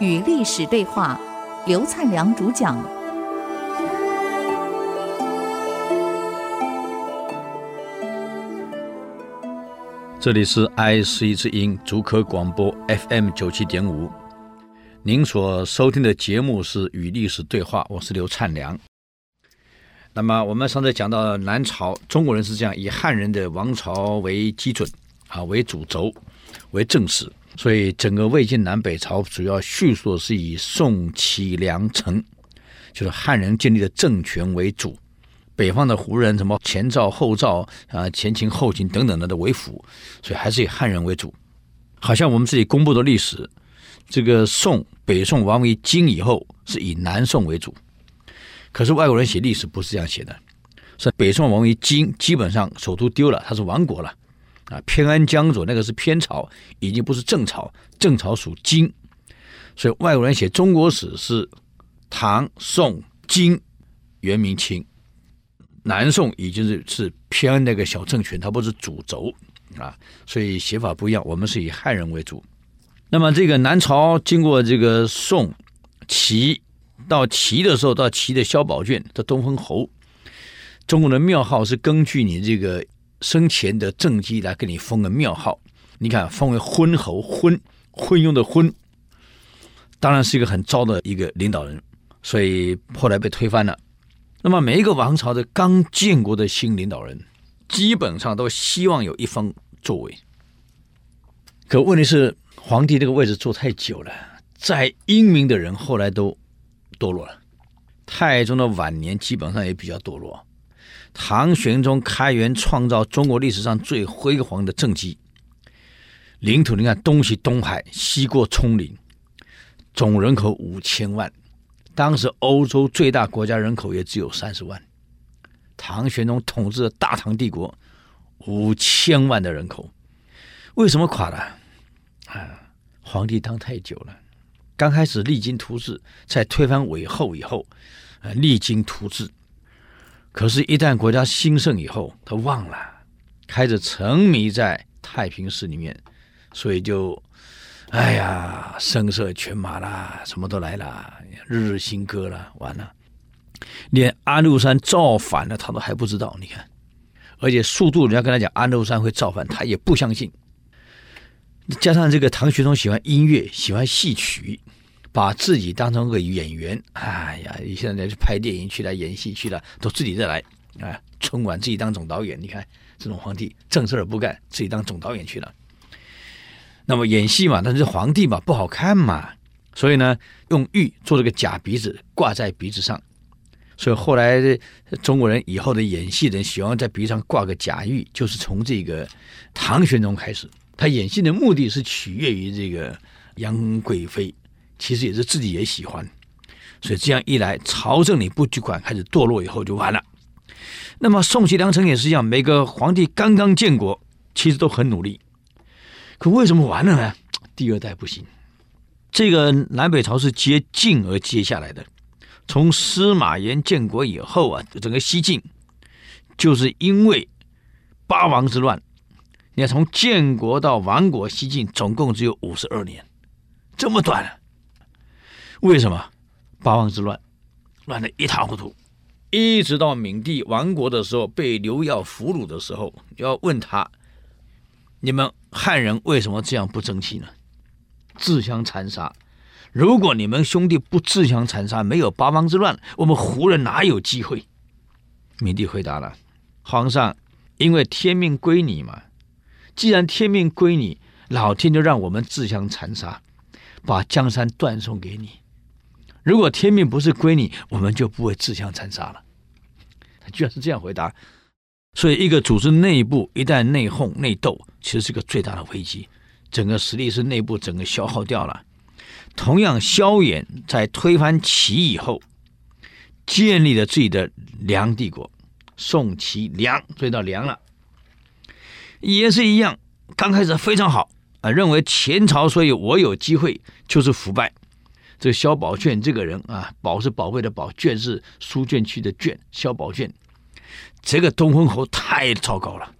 与历史对话，刘灿良主讲。这里是 IC 之音竹科广播 FM 九七点五，您所收听的节目是《与历史对话》，我是刘灿良。那么我们上次讲到南朝，中国人是这样以汉人的王朝为基准啊，为主轴，为正史。所以，整个魏晋南北朝主要叙述是以宋、齐、梁、陈，就是汉人建立的政权为主。北方的胡人，什么前赵、后赵啊、前秦、后秦等等的的为辅，所以还是以汉人为主。好像我们自己公布的历史，这个宋北宋亡为金以后，是以南宋为主。可是外国人写历史不是这样写的，是北宋亡于金，基本上首都丢了，它是亡国了。啊，偏安江左那个是偏朝，已经不是正朝，正朝属金，所以外国人写中国史是唐、宋、金、元、明、清，南宋已经是是偏安那个小政权，它不是主轴啊，所以写法不一样。我们是以汉人为主。那么这个南朝经过这个宋、齐，到齐的时候，到齐的萧宝卷的东风侯，中国的庙号是根据你这个。生前的政绩来给你封个庙号，你看封为昏侯，昏昏庸的昏，当然是一个很糟的一个领导人，所以后来被推翻了。那么每一个王朝的刚建国的新领导人，基本上都希望有一方作为。可问题是，皇帝这个位置坐太久了，再英明的人后来都堕落了。太宗的晚年基本上也比较堕落。唐玄宗开元创造中国历史上最辉煌的政绩，领土你看东起东海，西过葱岭，总人口五千万，当时欧洲最大国家人口也只有三十万。唐玄宗统治的大唐帝国五千万的人口，为什么垮了？啊，皇帝当太久了，刚开始励精图治，在推翻韦后以后，呃，励精图治。可是，一旦国家兴盛以后，他忘了，开始沉迷在太平事里面，所以就，哎呀，声色犬马啦，什么都来了，日日新歌了，完了，连安禄山造反了，他都还不知道。你看，而且速度，人家跟他讲安禄山会造反，他也不相信。加上这个唐玄宗喜欢音乐，喜欢戏曲。把自己当成个演员，哎呀，你现在去拍电影去了，演戏去了，都自己再来，啊，春晚自己当总导演。你看这种皇帝正事儿不干，自己当总导演去了。那么演戏嘛，但是皇帝嘛不好看嘛，所以呢，用玉做了个假鼻子挂在鼻子上。所以后来中国人以后的演戏人喜欢在鼻子上挂个假玉，就是从这个唐玄宗开始，他演戏的目的是取悦于这个杨贵妃。其实也是自己也喜欢，所以这样一来，朝政里不去管，开始堕落以后就完了。那么宋齐梁陈也是一样，每个皇帝刚刚建国，其实都很努力，可为什么完了呢？第二代不行。这个南北朝是接晋而接下来的，从司马炎建国以后啊，整个西晋就是因为八王之乱。你看，从建国到亡国，西晋总共只有五十二年，这么短。为什么八王之乱乱得一塌糊涂？一直到闵帝亡国的时候，被刘曜俘虏的时候，要问他：你们汉人为什么这样不争气呢？自相残杀。如果你们兄弟不自相残杀，没有八王之乱，我们胡人哪有机会？闵帝回答了：皇上，因为天命归你嘛。既然天命归你，老天就让我们自相残杀，把江山断送给你。如果天命不是归你，我们就不会自相残杀了。他居然是这样回答，所以一个组织内部一旦内讧内斗，其实是个最大的危机，整个实力是内部整个消耗掉了。同样，萧衍在推翻齐以后，建立了自己的梁帝国，宋齐梁，追到梁了，也是一样，刚开始非常好啊，认为前朝所以我有机会就是腐败。这个萧宝卷这个人啊，宝是宝贝的宝，卷是书卷区的卷。萧宝卷这个东风侯太糟糕了，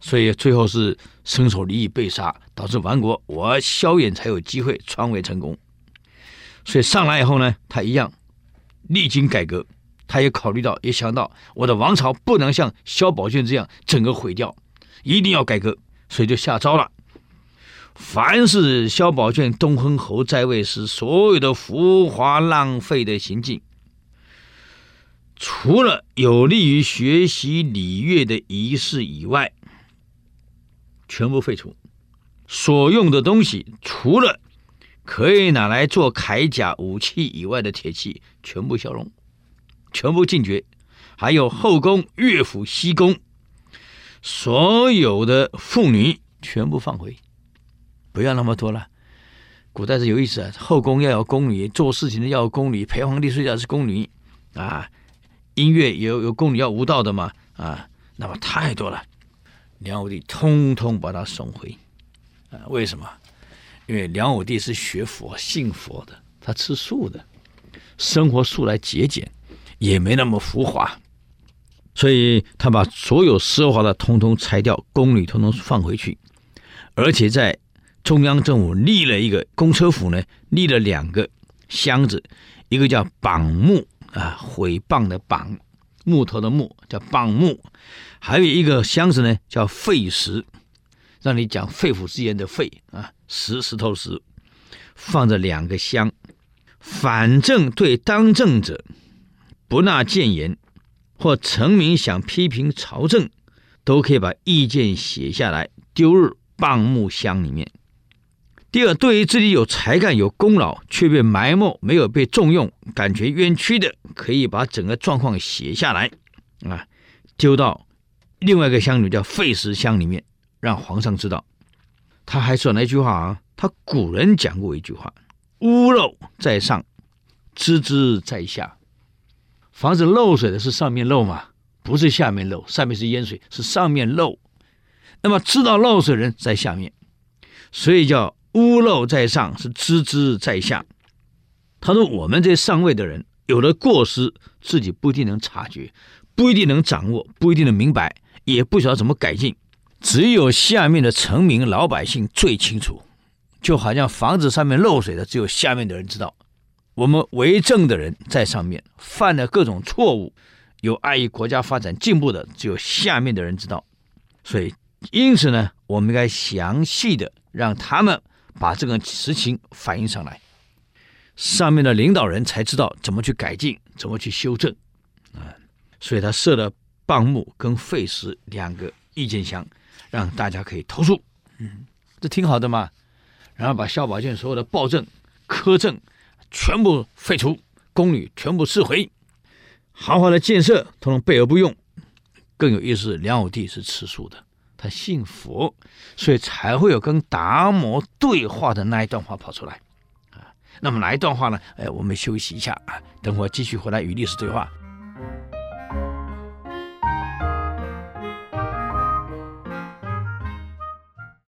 所以最后是身首离异被杀，导致亡国，我萧衍才有机会篡位成功。所以上来以后呢，他一样历经改革，他也考虑到，也想到我的王朝不能像萧宝卷这样整个毁掉，一定要改革，所以就下诏了：凡是萧宝卷东亨侯在位时所有的浮华浪费的行径，除了有利于学习礼乐的仪式以外，全部废除。所用的东西，除了可以拿来做铠甲武器以外的铁器，全部消融，全部禁绝。还有后宫、乐府、西宫，所有的妇女全部放回，不要那么多了。古代是有意思啊，后宫要有宫女，做事情的要有宫女，陪皇帝睡觉是宫女啊。音乐有有宫女要舞蹈的嘛啊，那么太多了。梁武帝通通把他送回啊？为什么？因为梁武帝是学佛、信佛的，他吃素的，生活素来节俭，也没那么浮华，所以他把所有奢华的通通拆掉，宫女通通放回去，而且在中央政府立了一个公车府呢，立了两个箱子，一个叫榜木啊，毁谤的榜，木头的木叫榜木，还有一个箱子呢叫废石。让你讲肺腑之言的肺啊，石石头石，放着两个箱，反正对当政者不纳谏言，或臣民想批评朝政，都可以把意见写下来，丢入榜木箱里面。第二，对于自己有才干、有功劳却被埋没、没有被重用、感觉冤屈的，可以把整个状况写下来，啊，丢到另外一个箱里，叫废石箱里面。让皇上知道，他还说那句话啊，他古人讲过一句话：“屋漏在上，知之在下。”房子漏水的是上面漏嘛，不是下面漏。上面是淹水，是上面漏。那么知道漏水人在下面，所以叫屋漏在上，是知之在下。他说：“我们这上位的人有了过失，自己不一定能察觉，不一定能掌握，不一定能明白，也不晓得怎么改进。”只有下面的臣民老百姓最清楚，就好像房子上面漏水的，只有下面的人知道。我们为政的人在上面犯了各种错误，有碍于国家发展进步的，只有下面的人知道。所以，因此呢，我们应该详细的让他们把这个实情反映上来，上面的领导人才知道怎么去改进，怎么去修正。啊，所以他设了棒木跟废石两个意见箱。让大家可以投诉，嗯，这挺好的嘛。然后把萧宝卷所有的暴政、苛政全部废除，宫女全部赐回，豪华的建设通通备而不用。更有意思，梁武帝是吃素的，他信佛，所以才会有跟达摩对话的那一段话跑出来啊。那么哪一段话呢？哎，我们休息一下啊，等会儿继续回来与历史对话。